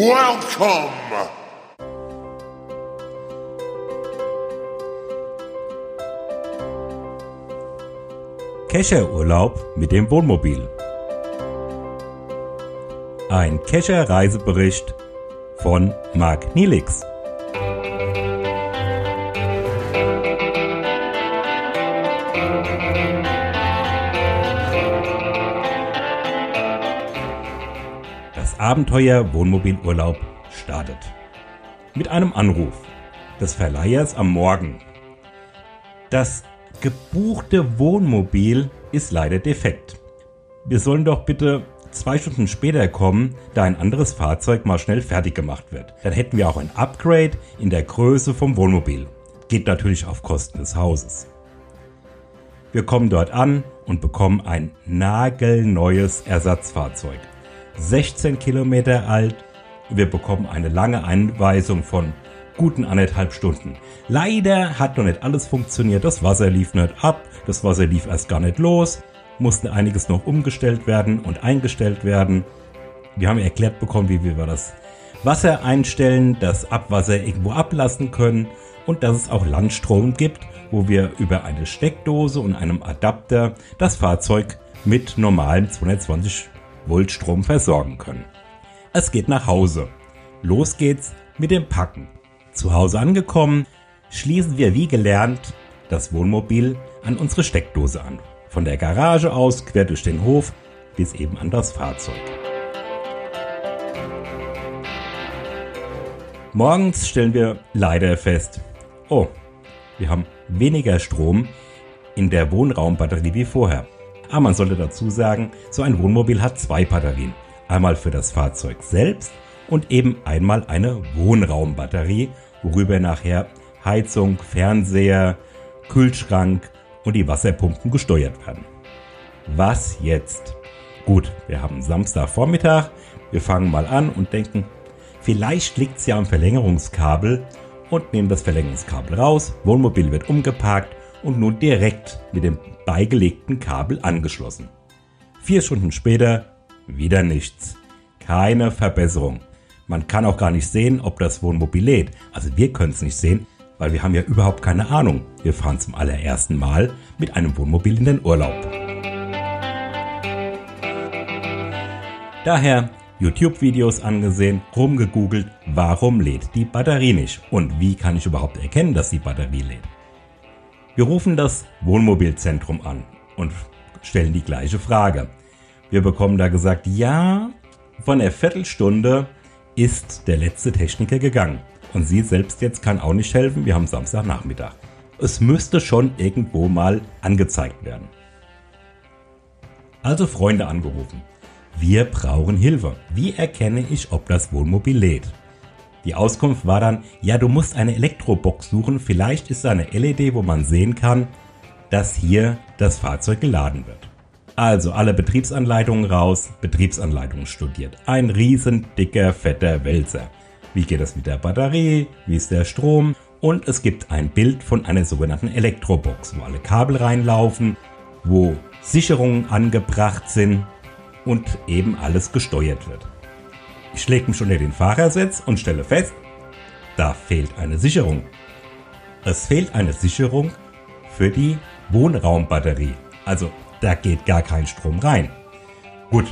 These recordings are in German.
Welcome! Kescherurlaub mit dem Wohnmobil. Ein Kescher-Reisebericht von Marc Nielix. Abenteuer Wohnmobilurlaub startet. Mit einem Anruf des Verleihers am Morgen. Das gebuchte Wohnmobil ist leider defekt. Wir sollen doch bitte zwei Stunden später kommen, da ein anderes Fahrzeug mal schnell fertig gemacht wird. Dann hätten wir auch ein Upgrade in der Größe vom Wohnmobil. Geht natürlich auf Kosten des Hauses. Wir kommen dort an und bekommen ein nagelneues Ersatzfahrzeug. 16 Kilometer alt. Wir bekommen eine lange Einweisung von guten anderthalb Stunden. Leider hat noch nicht alles funktioniert. Das Wasser lief nicht ab, das Wasser lief erst gar nicht los, musste einiges noch umgestellt werden und eingestellt werden. Wir haben erklärt bekommen, wie wir das Wasser einstellen, das Abwasser irgendwo ablassen können und dass es auch Landstrom gibt, wo wir über eine Steckdose und einem Adapter das Fahrzeug mit normalem 220 Volt Strom versorgen können. Es geht nach Hause. Los geht's mit dem Packen. Zu Hause angekommen, schließen wir wie gelernt das Wohnmobil an unsere Steckdose an. Von der Garage aus quer durch den Hof bis eben an das Fahrzeug. Morgens stellen wir leider fest, oh, wir haben weniger Strom in der Wohnraumbatterie wie vorher. Aber man sollte dazu sagen, so ein Wohnmobil hat zwei Batterien. Einmal für das Fahrzeug selbst und eben einmal eine Wohnraumbatterie, worüber nachher Heizung, Fernseher, Kühlschrank und die Wasserpumpen gesteuert werden. Was jetzt? Gut, wir haben Samstagvormittag, wir fangen mal an und denken, vielleicht liegt es ja am Verlängerungskabel und nehmen das Verlängerungskabel raus, Wohnmobil wird umgeparkt und nun direkt mit dem beigelegten Kabel angeschlossen. Vier Stunden später wieder nichts. Keine Verbesserung. Man kann auch gar nicht sehen, ob das Wohnmobil lädt. Also wir können es nicht sehen, weil wir haben ja überhaupt keine Ahnung. Wir fahren zum allerersten Mal mit einem Wohnmobil in den Urlaub. Daher YouTube-Videos angesehen, rumgegoogelt, warum lädt die Batterie nicht und wie kann ich überhaupt erkennen, dass die Batterie lädt. Wir rufen das Wohnmobilzentrum an und stellen die gleiche Frage. Wir bekommen da gesagt, ja, von der Viertelstunde ist der letzte Techniker gegangen. Und sie selbst jetzt kann auch nicht helfen, wir haben Samstagnachmittag. Es müsste schon irgendwo mal angezeigt werden. Also Freunde angerufen. Wir brauchen Hilfe. Wie erkenne ich, ob das Wohnmobil lädt? Die Auskunft war dann, ja, du musst eine Elektrobox suchen, vielleicht ist da eine LED, wo man sehen kann, dass hier das Fahrzeug geladen wird. Also alle Betriebsanleitungen raus, Betriebsanleitungen studiert. Ein riesen dicker, fetter Wälzer. Wie geht es mit der Batterie? Wie ist der Strom? Und es gibt ein Bild von einer sogenannten Elektrobox, wo alle Kabel reinlaufen, wo Sicherungen angebracht sind und eben alles gesteuert wird. Ich lege mich unter den Fahrersitz und stelle fest, da fehlt eine Sicherung. Es fehlt eine Sicherung für die Wohnraumbatterie. Also da geht gar kein Strom rein. Gut,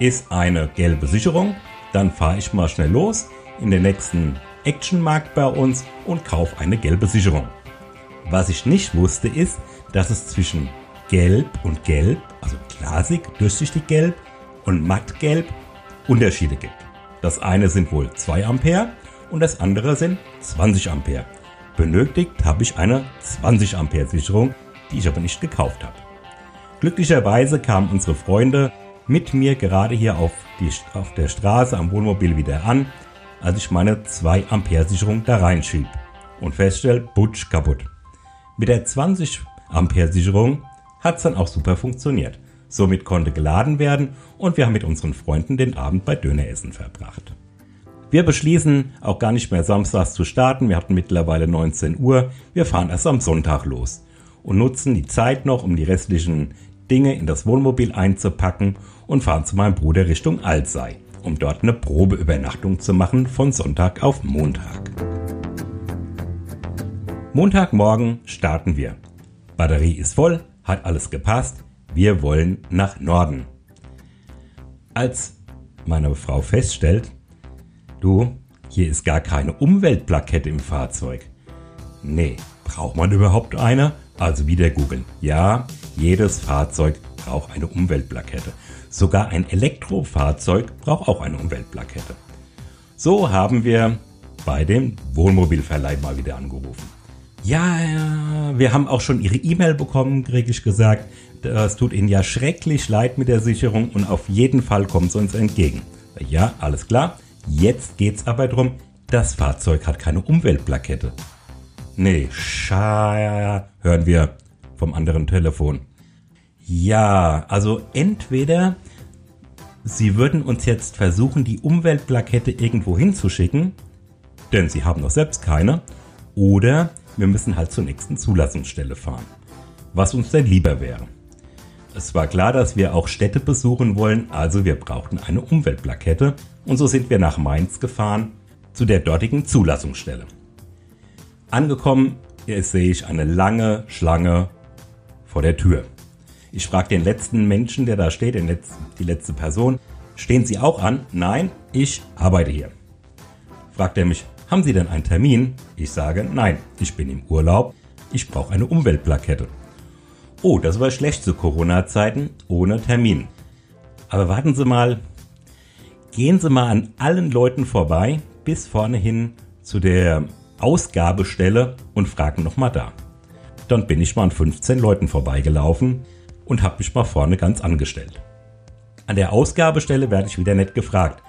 ist eine gelbe Sicherung, dann fahre ich mal schnell los in den nächsten Actionmarkt bei uns und kaufe eine gelbe Sicherung. Was ich nicht wusste ist, dass es zwischen Gelb und Gelb, also glasig, durchsichtig Gelb und mattgelb Unterschiede gibt. Das eine sind wohl 2 Ampere und das andere sind 20 Ampere. Benötigt habe ich eine 20 Ampere Sicherung, die ich aber nicht gekauft habe. Glücklicherweise kamen unsere Freunde mit mir gerade hier auf, die, auf der Straße am Wohnmobil wieder an, als ich meine 2 Ampere Sicherung da reinschieb und feststelle, butsch kaputt. Mit der 20 Ampere Sicherung hat es dann auch super funktioniert. Somit konnte geladen werden und wir haben mit unseren Freunden den Abend bei Döneressen verbracht. Wir beschließen auch gar nicht mehr samstags zu starten. Wir hatten mittlerweile 19 Uhr. Wir fahren erst am Sonntag los und nutzen die Zeit noch, um die restlichen Dinge in das Wohnmobil einzupacken und fahren zu meinem Bruder Richtung Alzey. um dort eine Probeübernachtung zu machen von Sonntag auf Montag. Montagmorgen starten wir. Batterie ist voll, hat alles gepasst, wir wollen nach Norden. Als meine Frau feststellt, du, hier ist gar keine Umweltplakette im Fahrzeug. Nee, braucht man überhaupt eine? Also wieder googeln. Ja, jedes Fahrzeug braucht eine Umweltplakette. Sogar ein Elektrofahrzeug braucht auch eine Umweltplakette. So haben wir bei dem Wohnmobilverleih mal wieder angerufen. Ja, ja, wir haben auch schon Ihre E-Mail bekommen, kriege ich gesagt. Das tut Ihnen ja schrecklich leid mit der Sicherung und auf jeden Fall kommt es uns entgegen. Ja, alles klar. Jetzt geht's aber darum, das Fahrzeug hat keine Umweltplakette. Nee, scha hören wir vom anderen Telefon. Ja, also entweder Sie würden uns jetzt versuchen, die Umweltplakette irgendwo hinzuschicken, denn Sie haben noch selbst keine, oder wir müssen halt zur nächsten Zulassungsstelle fahren. Was uns denn lieber wäre. Es war klar, dass wir auch Städte besuchen wollen, also wir brauchten eine Umweltplakette und so sind wir nach Mainz gefahren zu der dortigen Zulassungsstelle. Angekommen sehe ich eine lange Schlange vor der Tür. Ich frage den letzten Menschen, der da steht, die letzte Person, stehen Sie auch an? Nein, ich arbeite hier. Fragt er mich, haben Sie denn einen Termin? Ich sage, nein, ich bin im Urlaub, ich brauche eine Umweltplakette. Oh, das war schlecht zu Corona-Zeiten, ohne Termin. Aber warten Sie mal, gehen Sie mal an allen Leuten vorbei, bis vorne hin zu der Ausgabestelle und fragen nochmal da. Dann bin ich mal an 15 Leuten vorbeigelaufen und habe mich mal vorne ganz angestellt. An der Ausgabestelle werde ich wieder nett gefragt.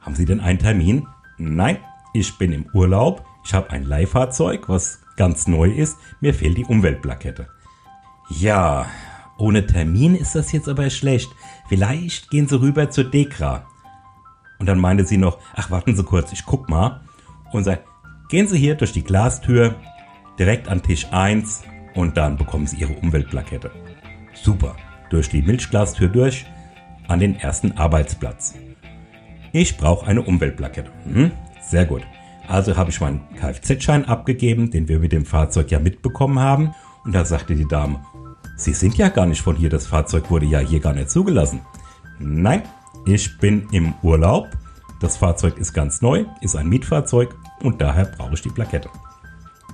Haben Sie denn einen Termin? Nein, ich bin im Urlaub, ich habe ein Leihfahrzeug, was ganz neu ist, mir fehlt die Umweltplakette. Ja, ohne Termin ist das jetzt aber schlecht. Vielleicht gehen Sie rüber zur Dekra. Und dann meinte sie noch, ach warten Sie kurz, ich guck mal. Und sagt, gehen Sie hier durch die Glastür, direkt an Tisch 1 und dann bekommen Sie Ihre Umweltplakette. Super, durch die Milchglastür durch, an den ersten Arbeitsplatz. Ich brauche eine Umweltplakette. Hm? Sehr gut. Also habe ich meinen Kfz-Schein abgegeben, den wir mit dem Fahrzeug ja mitbekommen haben. Und da sagte die Dame, Sie sind ja gar nicht von hier, das Fahrzeug wurde ja hier gar nicht zugelassen. Nein, ich bin im Urlaub. Das Fahrzeug ist ganz neu, ist ein Mietfahrzeug und daher brauche ich die Plakette.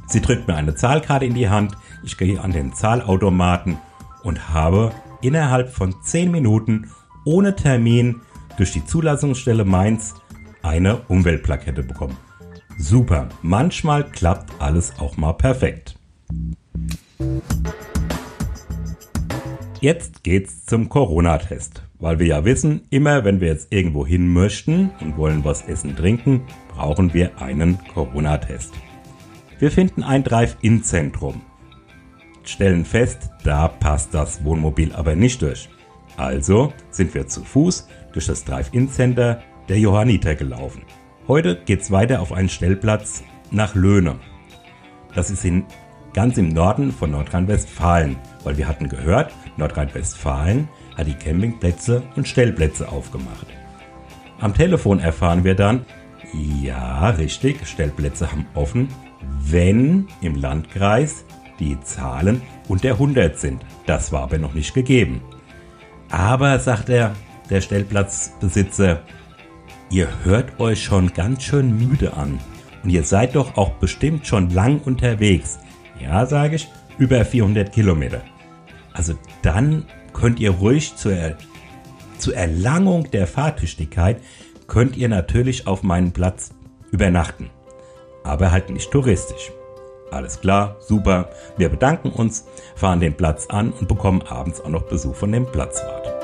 Sie drückt mir eine Zahlkarte in die Hand, ich gehe an den Zahlautomaten und habe innerhalb von 10 Minuten ohne Termin durch die Zulassungsstelle Mainz eine Umweltplakette bekommen. Super, manchmal klappt alles auch mal perfekt. Jetzt geht's zum Corona-Test, weil wir ja wissen, immer wenn wir jetzt irgendwo hin möchten und wollen was essen, trinken, brauchen wir einen Corona-Test. Wir finden ein Drive-In-Zentrum, stellen fest, da passt das Wohnmobil aber nicht durch. Also sind wir zu Fuß durch das Drive-In-Center der Johanniter gelaufen. Heute geht's weiter auf einen Stellplatz nach Löhne. Das ist in, ganz im Norden von Nordrhein-Westfalen, weil wir hatten gehört, Nordrhein-Westfalen hat die Campingplätze und Stellplätze aufgemacht. Am Telefon erfahren wir dann, ja, richtig, Stellplätze haben offen, wenn im Landkreis die Zahlen unter 100 sind. Das war aber noch nicht gegeben. Aber, sagt er, der Stellplatzbesitzer, ihr hört euch schon ganz schön müde an. Und ihr seid doch auch bestimmt schon lang unterwegs. Ja, sage ich, über 400 Kilometer. Also dann könnt ihr ruhig zur, zur Erlangung der Fahrtüchtigkeit, könnt ihr natürlich auf meinem Platz übernachten. Aber halt nicht touristisch. Alles klar, super. Wir bedanken uns, fahren den Platz an und bekommen abends auch noch Besuch von dem Platzwart.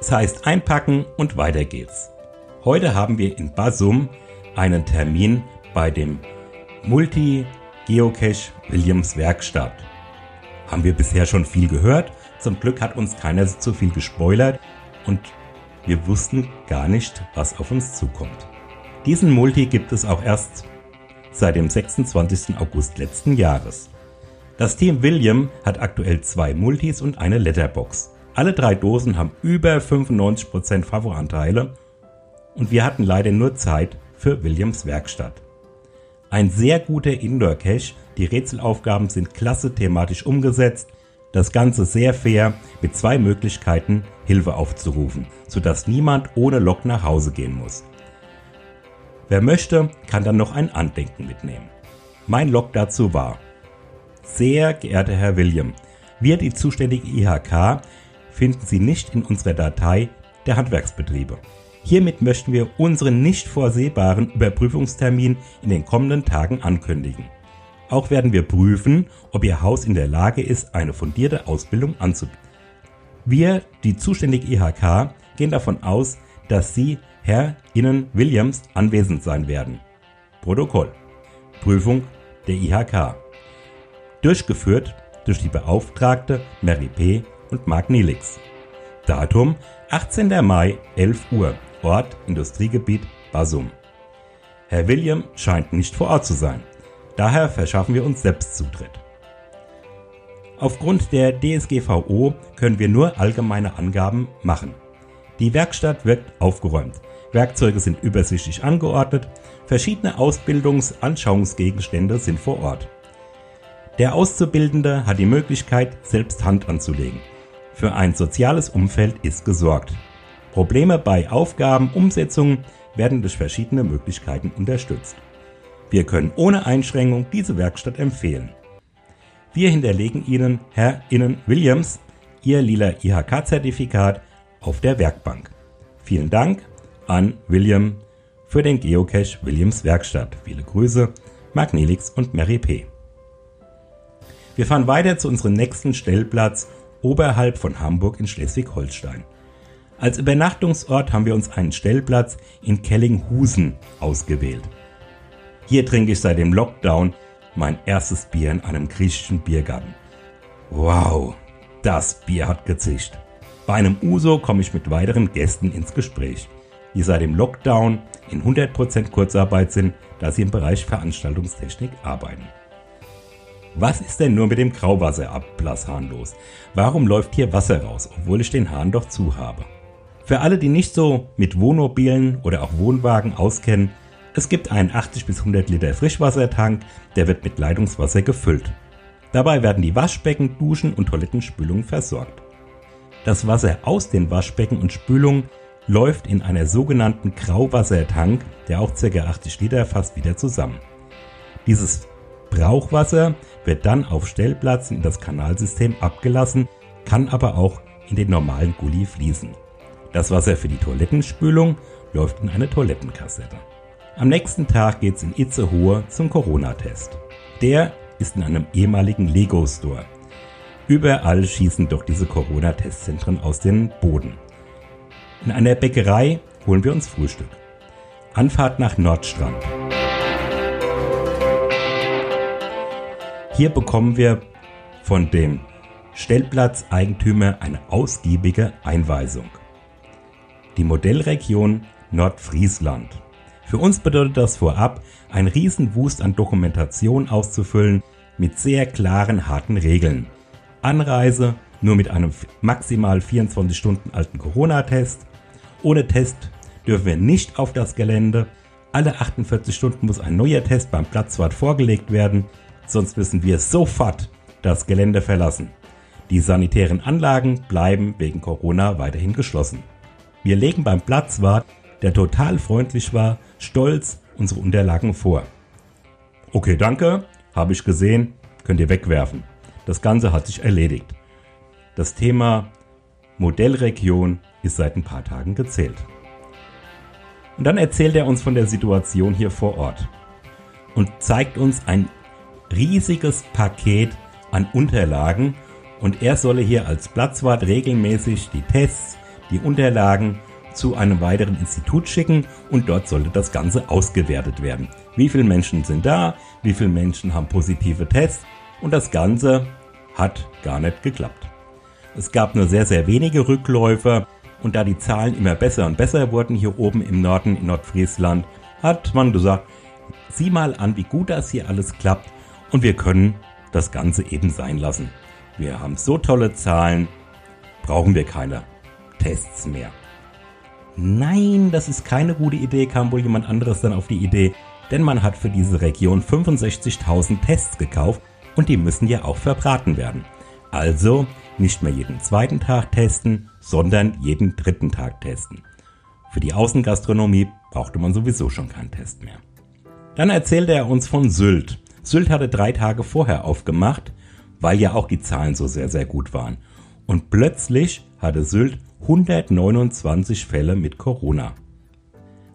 Das heißt einpacken und weiter geht's. Heute haben wir in Basum einen Termin bei dem Multi Geocache Williams Werkstatt. Haben wir bisher schon viel gehört. Zum Glück hat uns keiner zu viel gespoilert und wir wussten gar nicht, was auf uns zukommt. Diesen Multi gibt es auch erst seit dem 26. August letzten Jahres. Das Team William hat aktuell zwei Multis und eine Letterbox. Alle drei Dosen haben über 95% Favoranteile und wir hatten leider nur Zeit für Williams Werkstatt. Ein sehr guter Indoor-Cache, die Rätselaufgaben sind klasse thematisch umgesetzt, das Ganze sehr fair mit zwei Möglichkeiten, Hilfe aufzurufen, sodass niemand ohne Lok nach Hause gehen muss. Wer möchte, kann dann noch ein Andenken mitnehmen. Mein Log dazu war, sehr geehrter Herr William, wir, die zuständige IHK, finden Sie nicht in unserer Datei der Handwerksbetriebe. Hiermit möchten wir unseren nicht vorsehbaren Überprüfungstermin in den kommenden Tagen ankündigen. Auch werden wir prüfen, ob Ihr Haus in der Lage ist, eine fundierte Ausbildung anzubieten. Wir, die zuständige IHK, gehen davon aus, dass Sie, Herr Innen Williams, anwesend sein werden. Protokoll. Prüfung der IHK. Durchgeführt durch die Beauftragte Mary P. und Mark Nielix. Datum 18. Mai 11 Uhr. Ort Industriegebiet Basum. Herr William scheint nicht vor Ort zu sein. Daher verschaffen wir uns selbst Zutritt. Aufgrund der DSGVO können wir nur allgemeine Angaben machen. Die Werkstatt wirkt aufgeräumt. Werkzeuge sind übersichtlich angeordnet. Verschiedene Ausbildungsanschauungsgegenstände sind vor Ort. Der Auszubildende hat die Möglichkeit, selbst Hand anzulegen. Für ein soziales Umfeld ist gesorgt. Probleme bei Aufgabenumsetzung werden durch verschiedene Möglichkeiten unterstützt. Wir können ohne Einschränkung diese Werkstatt empfehlen. Wir hinterlegen Ihnen, Herr Innen Williams, Ihr lila IHK-Zertifikat auf der Werkbank. Vielen Dank an William für den Geocache Williams Werkstatt. Viele Grüße, Mark Nelix und Mary P. Wir fahren weiter zu unserem nächsten Stellplatz oberhalb von Hamburg in Schleswig-Holstein. Als Übernachtungsort haben wir uns einen Stellplatz in Kellinghusen ausgewählt. Hier trinke ich seit dem Lockdown mein erstes Bier in einem griechischen Biergarten. Wow, das Bier hat gezischt. Bei einem Uso komme ich mit weiteren Gästen ins Gespräch, die seit dem Lockdown in 100% Kurzarbeit sind, da sie im Bereich Veranstaltungstechnik arbeiten. Was ist denn nur mit dem Grauwasserablasshahn los? Warum läuft hier Wasser raus, obwohl ich den Hahn doch zu habe? Für alle, die nicht so mit Wohnmobilen oder auch Wohnwagen auskennen, es gibt einen 80 bis 100 Liter Frischwassertank, der wird mit Leitungswasser gefüllt. Dabei werden die Waschbecken, Duschen und Toilettenspülungen versorgt. Das Wasser aus den Waschbecken und Spülungen läuft in einer sogenannten Grauwassertank, der auch ca. 80 Liter fasst, wieder zusammen. Dieses Brauchwasser wird dann auf Stellplatz in das Kanalsystem abgelassen, kann aber auch in den normalen Gully fließen. Das Wasser für die Toilettenspülung läuft in eine Toilettenkassette. Am nächsten Tag geht's in Itzehoe zum Corona-Test. Der ist in einem ehemaligen Lego-Store. Überall schießen doch diese Corona-Testzentren aus dem Boden. In einer Bäckerei holen wir uns Frühstück. Anfahrt nach Nordstrand. Hier bekommen wir von dem Stellplatzeigentümer eine ausgiebige Einweisung. Die Modellregion Nordfriesland. Für uns bedeutet das vorab, ein Riesenwust an Dokumentation auszufüllen mit sehr klaren, harten Regeln. Anreise nur mit einem maximal 24 Stunden alten Corona-Test. Ohne Test dürfen wir nicht auf das Gelände. Alle 48 Stunden muss ein neuer Test beim Platzwart vorgelegt werden sonst müssen wir sofort das Gelände verlassen. Die sanitären Anlagen bleiben wegen Corona weiterhin geschlossen. Wir legen beim Platzwart, der total freundlich war, stolz unsere Unterlagen vor. Okay, danke, habe ich gesehen, könnt ihr wegwerfen. Das Ganze hat sich erledigt. Das Thema Modellregion ist seit ein paar Tagen gezählt. Und dann erzählt er uns von der Situation hier vor Ort und zeigt uns ein riesiges Paket an Unterlagen und er solle hier als Platzwart regelmäßig die Tests, die Unterlagen zu einem weiteren Institut schicken und dort sollte das Ganze ausgewertet werden. Wie viele Menschen sind da? Wie viele Menschen haben positive Tests? Und das Ganze hat gar nicht geklappt. Es gab nur sehr, sehr wenige Rückläufer und da die Zahlen immer besser und besser wurden hier oben im Norden in Nordfriesland, hat man gesagt, sieh mal an, wie gut das hier alles klappt und wir können das Ganze eben sein lassen. Wir haben so tolle Zahlen, brauchen wir keine Tests mehr. Nein, das ist keine gute Idee, kam wohl jemand anderes dann auf die Idee, denn man hat für diese Region 65.000 Tests gekauft und die müssen ja auch verbraten werden. Also nicht mehr jeden zweiten Tag testen, sondern jeden dritten Tag testen. Für die Außengastronomie brauchte man sowieso schon keinen Test mehr. Dann erzählte er uns von Sylt. Sylt hatte drei Tage vorher aufgemacht, weil ja auch die Zahlen so sehr, sehr gut waren. Und plötzlich hatte Sylt 129 Fälle mit Corona.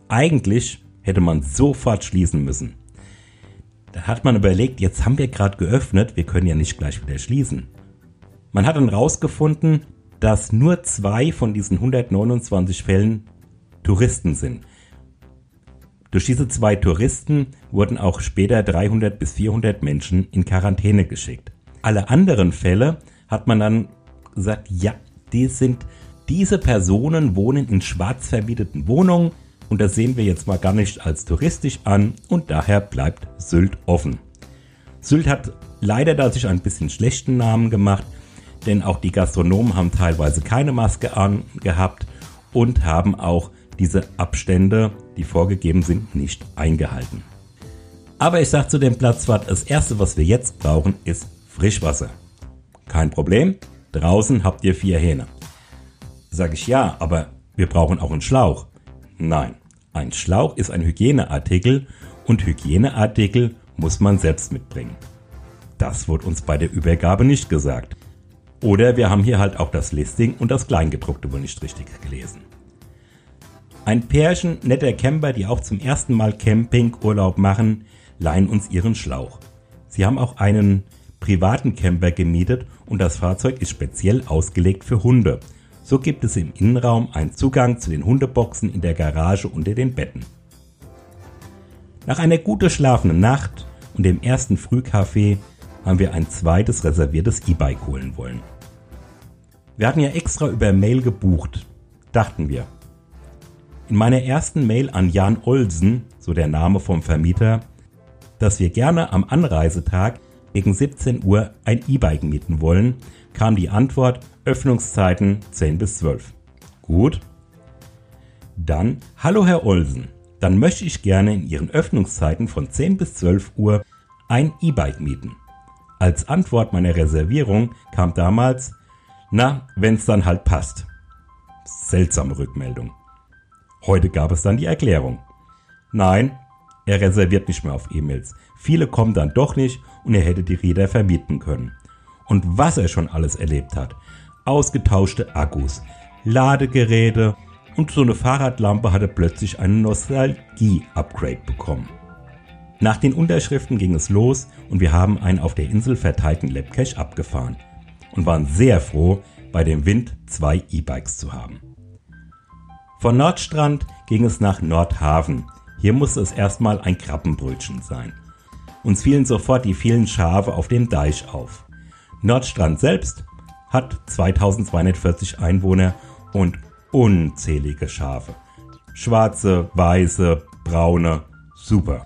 Eigentlich hätte man sofort schließen müssen. Da hat man überlegt, jetzt haben wir gerade geöffnet, wir können ja nicht gleich wieder schließen. Man hat dann rausgefunden, dass nur zwei von diesen 129 Fällen Touristen sind. Durch diese zwei Touristen wurden auch später 300 bis 400 Menschen in Quarantäne geschickt. Alle anderen Fälle hat man dann gesagt, ja, die sind, diese Personen wohnen in schwarz vermieteten Wohnungen und das sehen wir jetzt mal gar nicht als touristisch an und daher bleibt Sylt offen. Sylt hat leider dadurch ein bisschen schlechten Namen gemacht, denn auch die Gastronomen haben teilweise keine Maske angehabt und haben auch diese Abstände, die vorgegeben sind, nicht eingehalten. Aber ich sage zu dem Platzwart, das erste, was wir jetzt brauchen, ist Frischwasser. Kein Problem, draußen habt ihr vier Hähne. Sag ich ja, aber wir brauchen auch einen Schlauch. Nein, ein Schlauch ist ein Hygieneartikel und Hygieneartikel muss man selbst mitbringen. Das wurde uns bei der Übergabe nicht gesagt. Oder wir haben hier halt auch das Listing und das Kleingedruckte wohl nicht richtig gelesen. Ein Pärchen netter Camper, die auch zum ersten Mal Campingurlaub machen, leihen uns ihren Schlauch. Sie haben auch einen privaten Camper gemietet und das Fahrzeug ist speziell ausgelegt für Hunde. So gibt es im Innenraum einen Zugang zu den Hundeboxen in der Garage unter den Betten. Nach einer gut geschlafenen Nacht und dem ersten Frühkaffee haben wir ein zweites reserviertes E-Bike holen wollen. Wir hatten ja extra über Mail gebucht, dachten wir. In meiner ersten Mail an Jan Olsen, so der Name vom Vermieter, dass wir gerne am Anreisetag gegen 17 Uhr ein E-Bike mieten wollen, kam die Antwort Öffnungszeiten 10 bis 12. Gut. Dann, hallo Herr Olsen, dann möchte ich gerne in Ihren Öffnungszeiten von 10 bis 12 Uhr ein E-Bike mieten. Als Antwort meiner Reservierung kam damals, na, wenn's dann halt passt. Seltsame Rückmeldung. Heute gab es dann die Erklärung. Nein, er reserviert nicht mehr auf E-Mails. Viele kommen dann doch nicht und er hätte die Räder vermieten können. Und was er schon alles erlebt hat. Ausgetauschte Akkus, Ladegeräte und so eine Fahrradlampe hatte plötzlich einen Nostalgie-Upgrade bekommen. Nach den Unterschriften ging es los und wir haben einen auf der Insel verteilten Labcache abgefahren und waren sehr froh, bei dem Wind zwei E-Bikes zu haben. Von Nordstrand ging es nach Nordhaven. Hier musste es erstmal ein Krabbenbrötchen sein. Uns fielen sofort die vielen Schafe auf dem Deich auf. Nordstrand selbst hat 2240 Einwohner und unzählige Schafe. Schwarze, weiße, braune, super.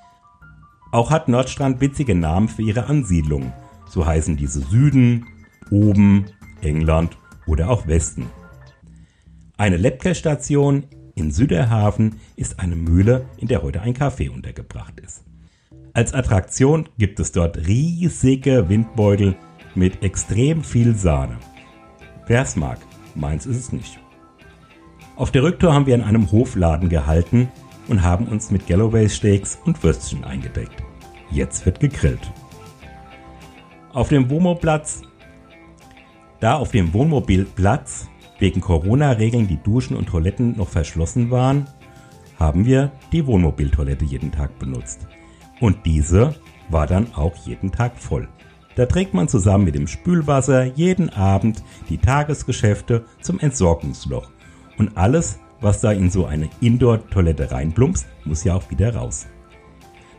Auch hat Nordstrand witzige Namen für ihre Ansiedlungen. So heißen diese Süden, Oben, England oder auch Westen. Eine Lepke-Station in Süderhafen ist eine Mühle, in der heute ein Café untergebracht ist. Als Attraktion gibt es dort riesige Windbeutel mit extrem viel Sahne. Wer es mag, meins ist es nicht. Auf der Rücktour haben wir in einem Hofladen gehalten und haben uns mit Galloway Steaks und Würstchen eingedeckt. Jetzt wird gegrillt. Auf dem Wohnmobilplatz, da auf dem Wohnmobilplatz wegen Corona-Regeln die Duschen und Toiletten noch verschlossen waren, haben wir die Wohnmobiltoilette jeden Tag benutzt. Und diese war dann auch jeden Tag voll. Da trägt man zusammen mit dem Spülwasser jeden Abend die Tagesgeschäfte zum Entsorgungsloch. Und alles, was da in so eine Indoor-Toilette reinplumpst, muss ja auch wieder raus.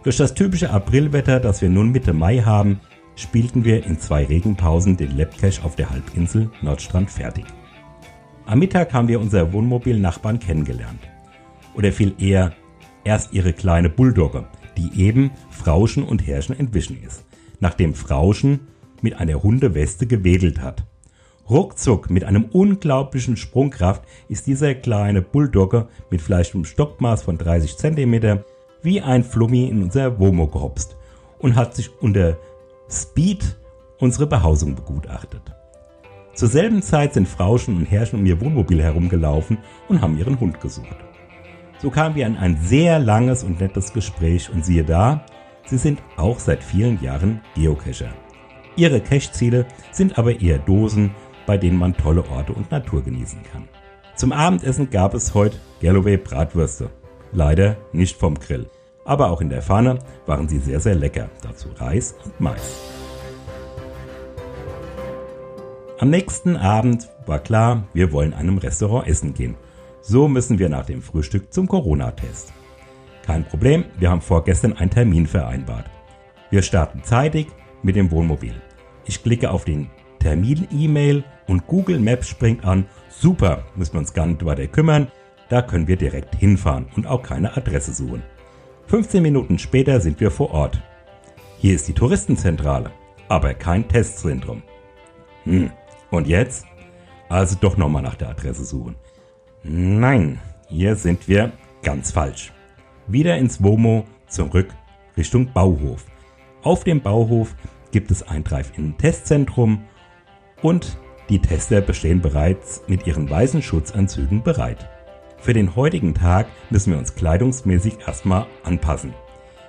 Durch das typische Aprilwetter, das wir nun Mitte Mai haben, spielten wir in zwei Regenpausen den Labcache auf der Halbinsel Nordstrand fertig. Am Mittag haben wir unser Wohnmobil-Nachbarn kennengelernt. Oder viel eher erst ihre kleine Bulldogge, die eben Frauschen und Herrschen entwischen ist, nachdem Frauschen mit einer Hundeweste gewedelt hat. Ruckzuck mit einem unglaublichen Sprungkraft ist dieser kleine Bulldogger mit vielleicht einem Stockmaß von 30 cm wie ein Flummi in unser Womo gehopst und hat sich unter Speed unsere Behausung begutachtet. Zur selben Zeit sind Frauchen und Herrchen um ihr Wohnmobil herumgelaufen und haben ihren Hund gesucht. So kamen wir in ein sehr langes und nettes Gespräch und siehe da, sie sind auch seit vielen Jahren Geocacher. Ihre Cache-Ziele sind aber eher Dosen, bei denen man tolle Orte und Natur genießen kann. Zum Abendessen gab es heute Galloway Bratwürste. Leider nicht vom Grill. Aber auch in der Pfanne waren sie sehr, sehr lecker. Dazu Reis und Mais. Am nächsten Abend war klar, wir wollen einem Restaurant essen gehen. So müssen wir nach dem Frühstück zum Corona-Test. Kein Problem, wir haben vorgestern einen Termin vereinbart. Wir starten zeitig mit dem Wohnmobil. Ich klicke auf den Termin-E-Mail und Google Maps springt an. Super, müssen wir uns gar nicht weiter kümmern. Da können wir direkt hinfahren und auch keine Adresse suchen. 15 Minuten später sind wir vor Ort. Hier ist die Touristenzentrale, aber kein Testzentrum. Hm, und jetzt? Also doch nochmal nach der Adresse suchen. Nein, hier sind wir ganz falsch. Wieder ins WOMO, zurück Richtung Bauhof. Auf dem Bauhof gibt es ein Drive-In-Testzentrum und die Tester bestehen bereits mit ihren weißen Schutzanzügen bereit. Für den heutigen Tag müssen wir uns kleidungsmäßig erstmal anpassen.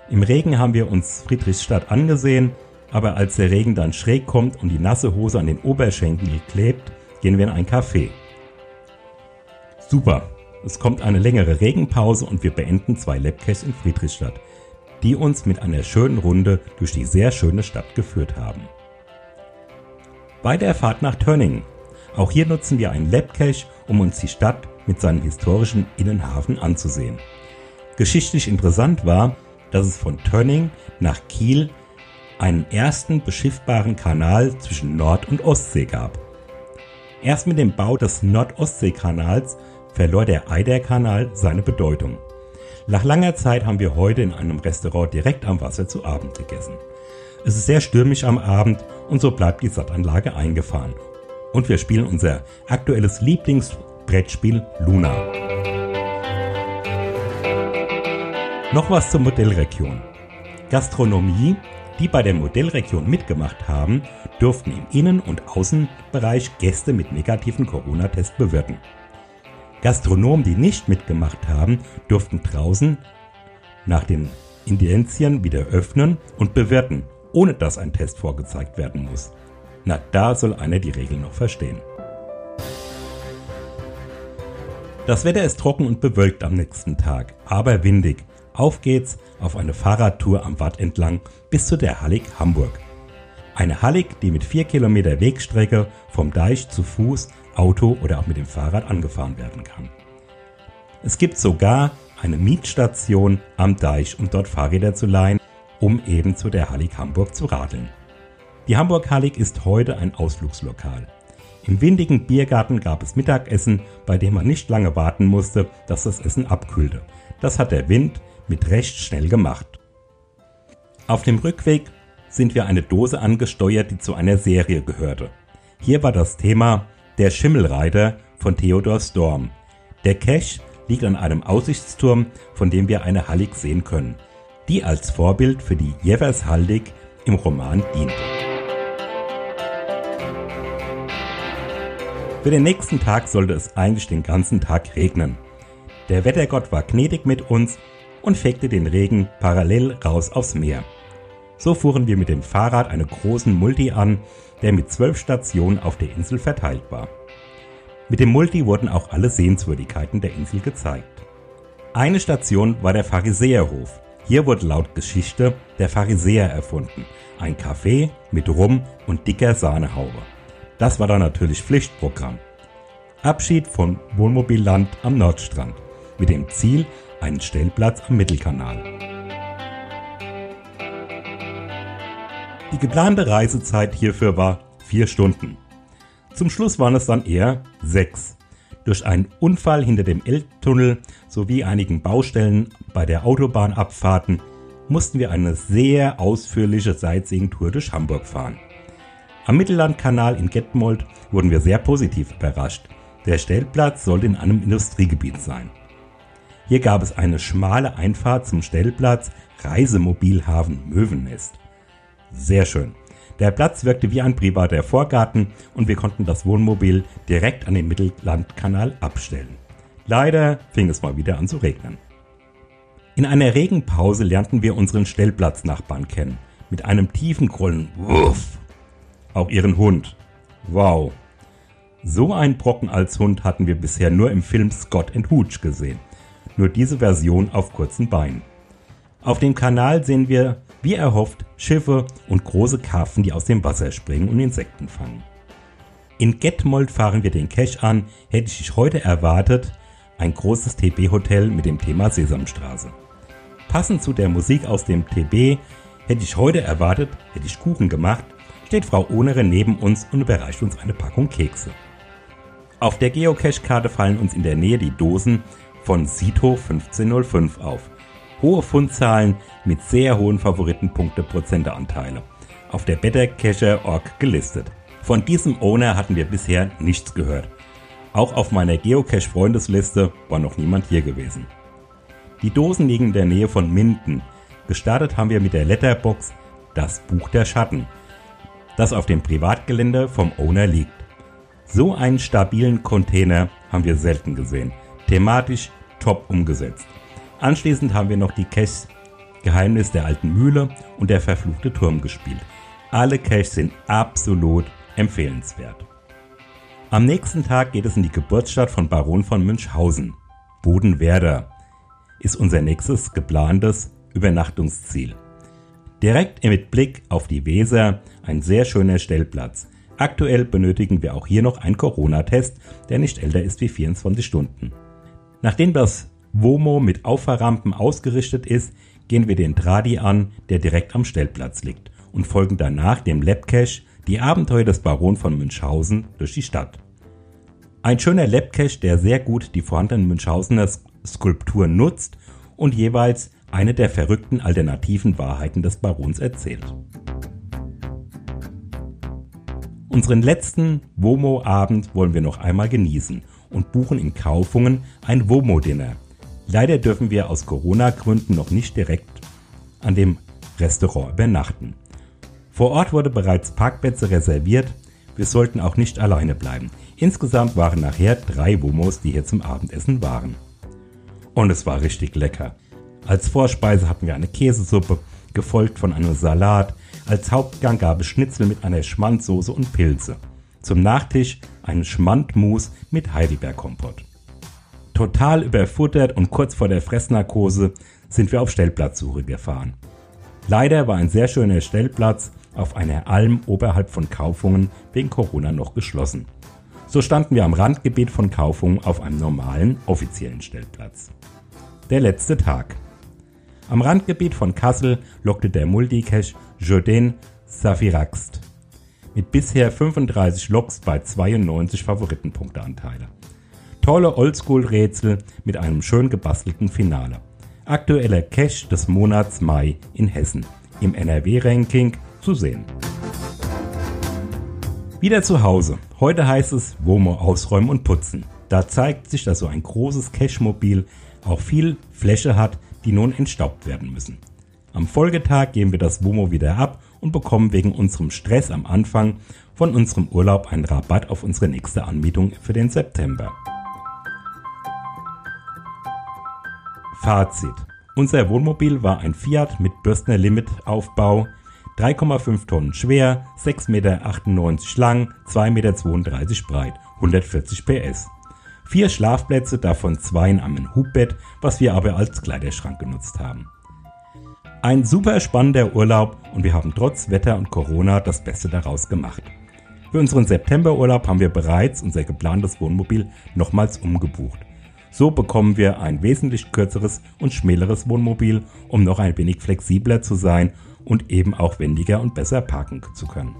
Im Regen haben wir uns Friedrichstadt angesehen, aber als der Regen dann schräg kommt und die nasse Hose an den Oberschenkel klebt, gehen wir in ein Café. Super, es kommt eine längere Regenpause und wir beenden zwei Labcaches in Friedrichstadt, die uns mit einer schönen Runde durch die sehr schöne Stadt geführt haben. Bei der Fahrt nach Tönning. Auch hier nutzen wir einen Labcache, um uns die Stadt mit seinem historischen Innenhafen anzusehen. Geschichtlich interessant war, dass es von Tönning nach Kiel einen ersten beschiffbaren Kanal zwischen Nord- und Ostsee gab. Erst mit dem Bau des Nord-Ostsee-Kanals verlor der Eiderkanal seine Bedeutung. Nach langer Zeit haben wir heute in einem Restaurant direkt am Wasser zu Abend gegessen. Es ist sehr stürmisch am Abend und so bleibt die Sattanlage eingefahren. Und wir spielen unser aktuelles Lieblingsbrettspiel Luna. Noch was zur Modellregion. Gastronomie, die bei der Modellregion mitgemacht haben, durften im Innen- und Außenbereich Gäste mit negativen Corona-Test bewirten. Gastronomen, die nicht mitgemacht haben, durften draußen nach den Indizien wieder öffnen und bewirten ohne dass ein Test vorgezeigt werden muss. Na, da soll einer die Regeln noch verstehen. Das Wetter ist trocken und bewölkt am nächsten Tag, aber windig. Auf geht's auf eine Fahrradtour am Watt entlang bis zu der Hallig Hamburg. Eine Hallig, die mit 4 Kilometer Wegstrecke vom Deich zu Fuß, Auto oder auch mit dem Fahrrad angefahren werden kann. Es gibt sogar eine Mietstation am Deich, um dort Fahrräder zu leihen um eben zu der Hallig Hamburg zu radeln. Die Hamburg Hallig ist heute ein Ausflugslokal. Im windigen Biergarten gab es Mittagessen, bei dem man nicht lange warten musste, dass das Essen abkühlte. Das hat der Wind mit recht schnell gemacht. Auf dem Rückweg sind wir eine Dose angesteuert, die zu einer Serie gehörte. Hier war das Thema Der Schimmelreiter von Theodor Storm. Der Cache liegt an einem Aussichtsturm, von dem wir eine Hallig sehen können die als Vorbild für die Jevers-Haldig im Roman diente. Für den nächsten Tag sollte es eigentlich den ganzen Tag regnen. Der Wettergott war gnädig mit uns und fegte den Regen parallel raus aufs Meer. So fuhren wir mit dem Fahrrad einen großen Multi an, der mit zwölf Stationen auf der Insel verteilt war. Mit dem Multi wurden auch alle Sehenswürdigkeiten der Insel gezeigt. Eine Station war der Pharisäerhof, hier wurde laut Geschichte der Pharisäer erfunden. Ein Kaffee mit Rum und dicker Sahnehaube. Das war dann natürlich Pflichtprogramm. Abschied von Wohnmobilland am Nordstrand mit dem Ziel einen Stellplatz am Mittelkanal. Die geplante Reisezeit hierfür war vier Stunden. Zum Schluss waren es dann eher sechs. Durch einen Unfall hinter dem Elbtunnel sowie einigen Baustellen bei der Autobahnabfahrten mussten wir eine sehr ausführliche Sightseeing-Tour durch Hamburg fahren. Am Mittellandkanal in Detmold wurden wir sehr positiv überrascht. Der Stellplatz sollte in einem Industriegebiet sein. Hier gab es eine schmale Einfahrt zum Stellplatz Reisemobilhafen Möwennest. Sehr schön. Der Platz wirkte wie ein privater Vorgarten und wir konnten das Wohnmobil direkt an den Mittellandkanal abstellen. Leider fing es mal wieder an zu regnen. In einer Regenpause lernten wir unseren Stellplatznachbarn kennen. Mit einem tiefen Grollen. Wuff. Auch ihren Hund. Wow. So einen Brocken als Hund hatten wir bisher nur im Film Scott and Hooch gesehen. Nur diese Version auf kurzen Beinen. Auf dem Kanal sehen wir, wie erhofft, Schiffe und große Karpfen, die aus dem Wasser springen und Insekten fangen. In Getmold fahren wir den Cache an, hätte ich heute erwartet, ein großes TB-Hotel mit dem Thema Sesamstraße. Passend zu der Musik aus dem TB hätte ich heute erwartet, hätte ich Kuchen gemacht, steht Frau Ohnere neben uns und überreicht uns eine Packung Kekse. Auf der Geocache-Karte fallen uns in der Nähe die Dosen von Sito 1505 auf. Hohe Fundzahlen mit sehr hohen Favoritenpunkte-Prozenteanteile. Auf der BetterCacher.org gelistet. Von diesem Owner hatten wir bisher nichts gehört. Auch auf meiner Geocache-Freundesliste war noch niemand hier gewesen. Die Dosen liegen in der Nähe von Minden. Gestartet haben wir mit der Letterbox Das Buch der Schatten, das auf dem Privatgelände vom Owner liegt. So einen stabilen Container haben wir selten gesehen. Thematisch top umgesetzt. Anschließend haben wir noch die Caches Geheimnis der alten Mühle und der verfluchte Turm gespielt. Alle Caches sind absolut empfehlenswert. Am nächsten Tag geht es in die Geburtsstadt von Baron von Münchhausen. Bodenwerder ist unser nächstes geplantes Übernachtungsziel. Direkt mit Blick auf die Weser ein sehr schöner Stellplatz. Aktuell benötigen wir auch hier noch einen Corona-Test, der nicht älter ist wie 24 Stunden. Nachdem das WOMO mit Auffahrrampen ausgerichtet ist, gehen wir den Tradi an, der direkt am Stellplatz liegt und folgen danach dem Labcache die Abenteuer des Baron von Münchhausen durch die Stadt. Ein schöner Labcache, der sehr gut die vorhandenen Münchhausener Skulpturen nutzt und jeweils eine der verrückten alternativen Wahrheiten des Barons erzählt. Unseren letzten WOMO-Abend wollen wir noch einmal genießen und buchen in Kaufungen ein WOMO-Dinner. Leider dürfen wir aus Corona-Gründen noch nicht direkt an dem Restaurant übernachten. Vor Ort wurde bereits Parkplätze reserviert. Wir sollten auch nicht alleine bleiben. Insgesamt waren nachher drei Womos, die hier zum Abendessen waren. Und es war richtig lecker. Als Vorspeise hatten wir eine Käsesuppe, gefolgt von einem Salat. Als Hauptgang gab es Schnitzel mit einer Schmandsoße und Pilze. Zum Nachtisch einen Schmandmus mit Heidelbeerkompott. Total überfuttert und kurz vor der Fressnarkose sind wir auf Stellplatzsuche gefahren. Leider war ein sehr schöner Stellplatz auf einer Alm oberhalb von Kaufungen wegen Corona noch geschlossen. So standen wir am Randgebiet von Kaufungen auf einem normalen, offiziellen Stellplatz. Der letzte Tag. Am Randgebiet von Kassel lockte der Multicache Jourdain Safiraxt mit bisher 35 Loks bei 92 Favoritenpunkteanteile. Tolle Oldschool-Rätsel mit einem schön gebastelten Finale. Aktueller Cache des Monats Mai in Hessen. Im NRW-Ranking zu sehen. Wieder zu Hause. Heute heißt es WOMO ausräumen und putzen. Da zeigt sich, dass so ein großes Cache-Mobil auch viel Fläche hat, die nun entstaubt werden müssen. Am Folgetag geben wir das WOMO wieder ab und bekommen wegen unserem Stress am Anfang von unserem Urlaub einen Rabatt auf unsere nächste Anmietung für den September. Fazit. Unser Wohnmobil war ein Fiat mit Bürstner Limit Aufbau 3,5 Tonnen schwer, 6,98 Meter lang, 2,32 Meter breit, 140 PS. Vier Schlafplätze, davon zwei in einem Hubbett, was wir aber als Kleiderschrank genutzt haben. Ein super spannender Urlaub und wir haben trotz Wetter und Corona das Beste daraus gemacht. Für unseren Septemberurlaub haben wir bereits unser geplantes Wohnmobil nochmals umgebucht. So bekommen wir ein wesentlich kürzeres und schmäleres Wohnmobil, um noch ein wenig flexibler zu sein und eben auch wendiger und besser parken zu können.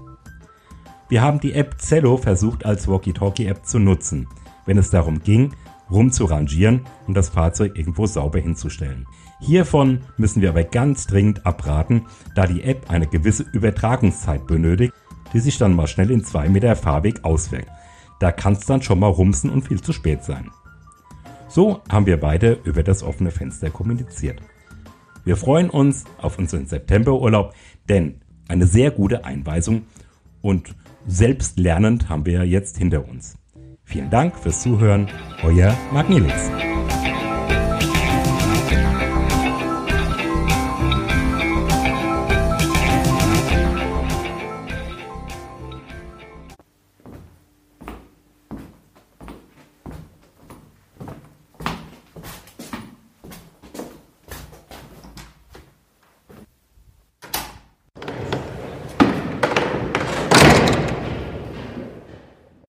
Wir haben die App Zello versucht als Walkie-Talkie-App zu nutzen, wenn es darum ging, rumzurangieren und das Fahrzeug irgendwo sauber hinzustellen. Hiervon müssen wir aber ganz dringend abraten, da die App eine gewisse Übertragungszeit benötigt. die sich dann mal schnell in zwei Meter Fahrweg auswirkt. Da kann es dann schon mal rumsen und viel zu spät sein. So haben wir beide über das offene Fenster kommuniziert. Wir freuen uns auf unseren Septemberurlaub, denn eine sehr gute Einweisung und selbstlernend haben wir jetzt hinter uns. Vielen Dank fürs Zuhören, euer Magnilix.